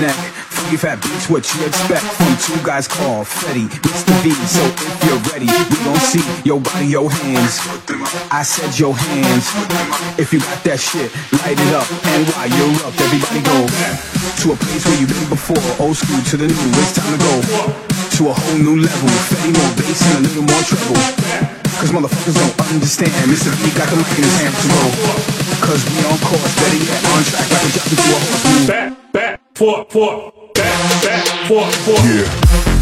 neck. Funky fat beats, what you expect from two guys called Fetty, Mr. V. So if you're ready, we gon' see your body, your hands. I said your hands. If you got that shit, light it up. And while you're up, everybody go to a place where you've been before. Old school to the new, it's time to go to a whole new level. Fetty more bass and a little more treble. Cause motherfuckers don't understand. Mr. V got the mic in his hand to go. Cause we on course, better yet, on track like a jumping to a horse back, back, forth, forth, back, back, forth, forth. Yeah.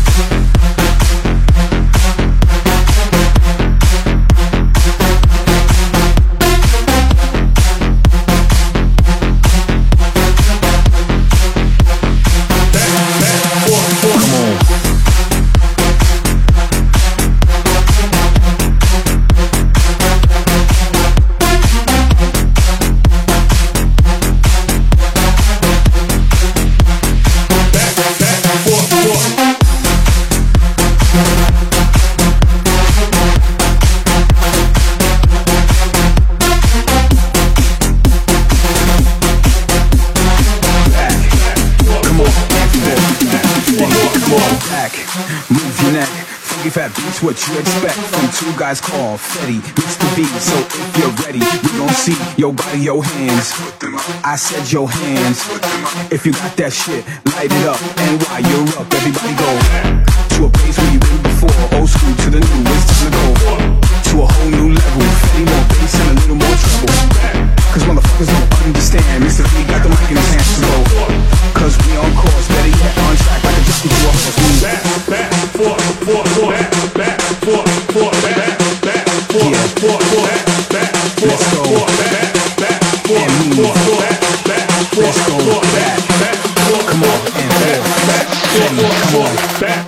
Move your neck. Funky fat beats, what you expect from two guys called Fetty, Mr. V. So if you're ready, we gon' see your body, your hands. I said your hands. If you got that shit, light it up. And while you're up, everybody back.